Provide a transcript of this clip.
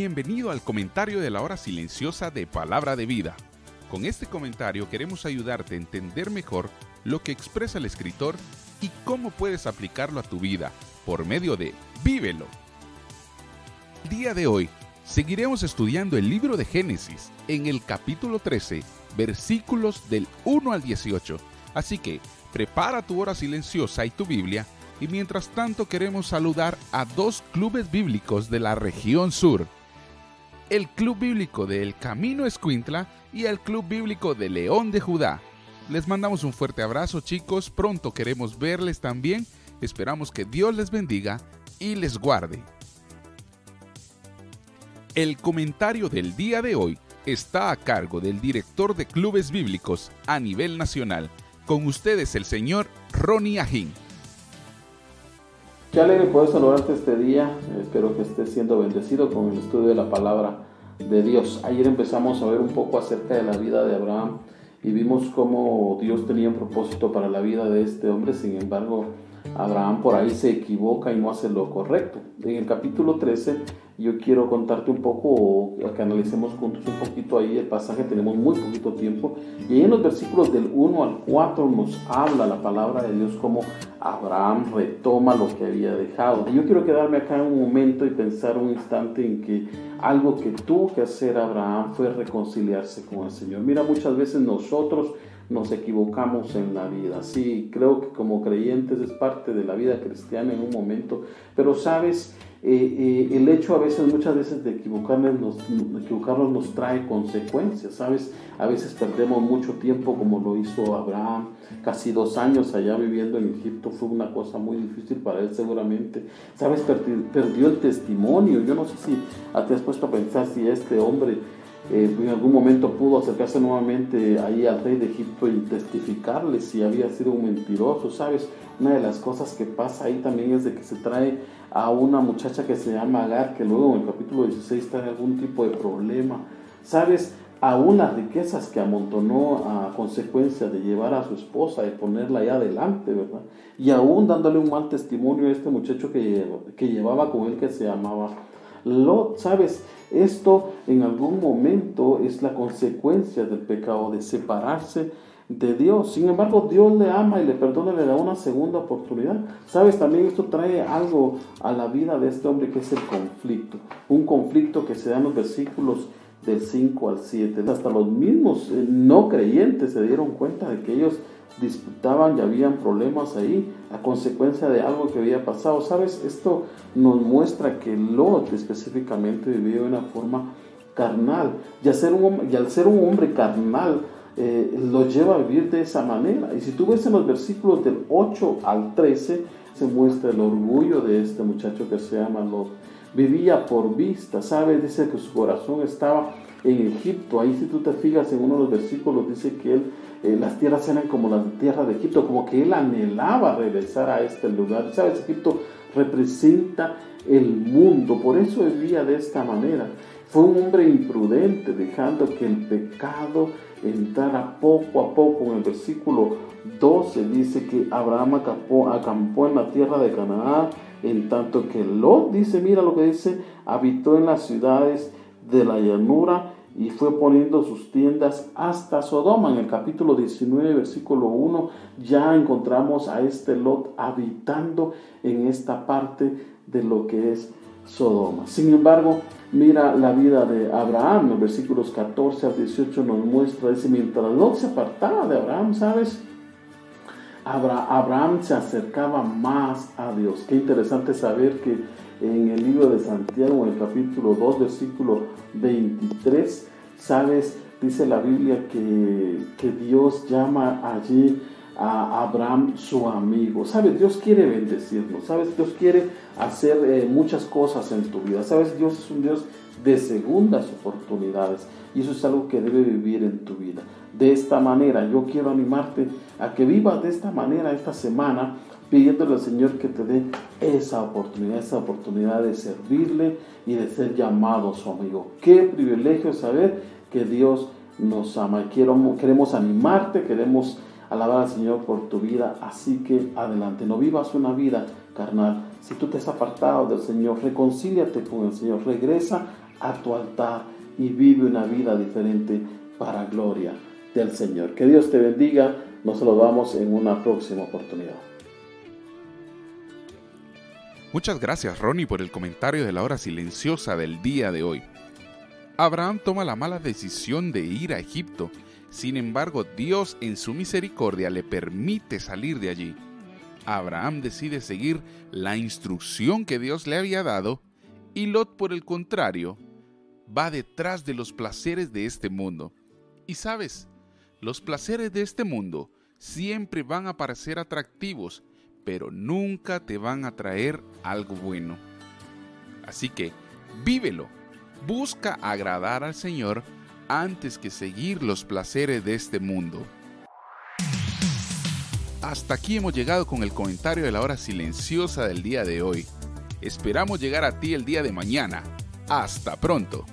Bienvenido al comentario de la hora silenciosa de Palabra de Vida. Con este comentario queremos ayudarte a entender mejor lo que expresa el escritor y cómo puedes aplicarlo a tu vida por medio de Vívelo. El día de hoy seguiremos estudiando el libro de Génesis en el capítulo 13, versículos del 1 al 18. Así que prepara tu hora silenciosa y tu Biblia y mientras tanto queremos saludar a dos clubes bíblicos de la región sur el Club Bíblico del Camino Escuintla y el Club Bíblico de León de Judá. Les mandamos un fuerte abrazo chicos, pronto queremos verles también, esperamos que Dios les bendiga y les guarde. El comentario del día de hoy está a cargo del director de clubes bíblicos a nivel nacional. Con ustedes el señor Ronnie Ajín. Qué alegre poder saludarte este día. Espero que estés siendo bendecido con el estudio de la palabra de Dios. Ayer empezamos a ver un poco acerca de la vida de Abraham y vimos cómo Dios tenía un propósito para la vida de este hombre. Sin embargo, Abraham por ahí se equivoca y no hace lo correcto. En el capítulo 13 yo quiero contarte un poco, o que analicemos juntos un poquito ahí el pasaje, tenemos muy poquito tiempo, y ahí en los versículos del 1 al 4 nos habla la palabra de Dios como Abraham retoma lo que había dejado. Yo quiero quedarme acá un momento y pensar un instante en que algo que tuvo que hacer Abraham fue reconciliarse con el Señor. Mira, muchas veces nosotros nos equivocamos en la vida. Sí, creo que como creyentes es parte de la vida cristiana en un momento, pero sabes, eh, eh, el hecho a veces, muchas veces de equivocarnos nos, equivocarnos nos trae consecuencias, ¿sabes? A veces perdemos mucho tiempo como lo hizo Abraham, casi dos años allá viviendo en Egipto fue una cosa muy difícil para él seguramente, ¿sabes? Perdió el testimonio, yo no sé si te has puesto a pensar si este hombre eh, en algún momento pudo acercarse nuevamente ahí al rey de Egipto y testificarle si había sido un mentiroso, ¿sabes? Una de las cosas que pasa ahí también es de que se trae a una muchacha que se llama Agar, que luego en el capítulo 16 trae algún tipo de problema. ¿Sabes? Aún las riquezas que amontonó a consecuencia de llevar a su esposa y ponerla ahí adelante, ¿verdad? Y aún dándole un mal testimonio a este muchacho que, que llevaba con él que se llamaba Lot, ¿sabes? Esto en algún momento es la consecuencia del pecado, de separarse de Dios. Sin embargo, Dios le ama y le perdona, le da una segunda oportunidad. Sabes, también esto trae algo a la vida de este hombre que es el conflicto. Un conflicto que se da en los versículos del 5 al 7. Hasta los mismos eh, no creyentes se dieron cuenta de que ellos disputaban y habían problemas ahí a consecuencia de algo que había pasado. Sabes, esto nos muestra que Lot específicamente vivió de una forma carnal y al ser un, hombre carnal, eh, lo lleva a vivir de esa manera. Y si tú ves en los versículos del 8 al 13, se muestra el orgullo de este muchacho que se llama Lot. Vivía por vista, ¿sabes? Dice que su corazón estaba en Egipto. Ahí si tú te fijas en uno de los versículos, dice que él, eh, las tierras eran como las tierras de Egipto, como que él anhelaba regresar a este lugar. ¿Sabes? Egipto representa el mundo, por eso vivía de esta manera. Fue un hombre imprudente, dejando que el pecado entrara poco a poco. En el versículo 12 dice que Abraham acampó, acampó en la tierra de Canaán, en tanto que Lot dice, mira lo que dice, habitó en las ciudades de la llanura y fue poniendo sus tiendas hasta Sodoma. En el capítulo 19, versículo 1, ya encontramos a este Lot habitando en esta parte de lo que es Sodoma. Sin embargo, mira la vida de Abraham, los versículos 14 al 18 nos muestra, dice, mientras Lot se apartaba de Abraham, ¿sabes? Abraham se acercaba más a Dios. Qué interesante saber que en el libro de Santiago, en el capítulo 2, versículo 23, sabes, dice la Biblia que, que Dios llama allí a Abraham su amigo. Sabes, Dios quiere bendecirnos, sabes, Dios quiere hacer eh, muchas cosas en tu vida. Sabes, Dios es un Dios de segundas oportunidades y eso es algo que debe vivir en tu vida. De esta manera, yo quiero animarte a que vivas de esta manera esta semana pidiéndole al Señor que te dé esa oportunidad, esa oportunidad de servirle y de ser llamado su amigo. Qué privilegio saber que Dios nos ama. Quiero, queremos animarte, queremos alabar al Señor por tu vida, así que adelante, no vivas una vida carnal. Si tú te has apartado del Señor, reconcíliate con el Señor, regresa a tu altar y vive una vida diferente para gloria del Señor. Que Dios te bendiga. Nos saludamos en una próxima oportunidad. Muchas gracias Ronnie por el comentario de la hora silenciosa del día de hoy. Abraham toma la mala decisión de ir a Egipto, sin embargo Dios en su misericordia le permite salir de allí. Abraham decide seguir la instrucción que Dios le había dado y Lot por el contrario va detrás de los placeres de este mundo. Y sabes, los placeres de este mundo siempre van a parecer atractivos, pero nunca te van a traer algo bueno. Así que, vívelo. Busca agradar al Señor antes que seguir los placeres de este mundo. Hasta aquí hemos llegado con el comentario de la hora silenciosa del día de hoy. Esperamos llegar a ti el día de mañana. Hasta pronto.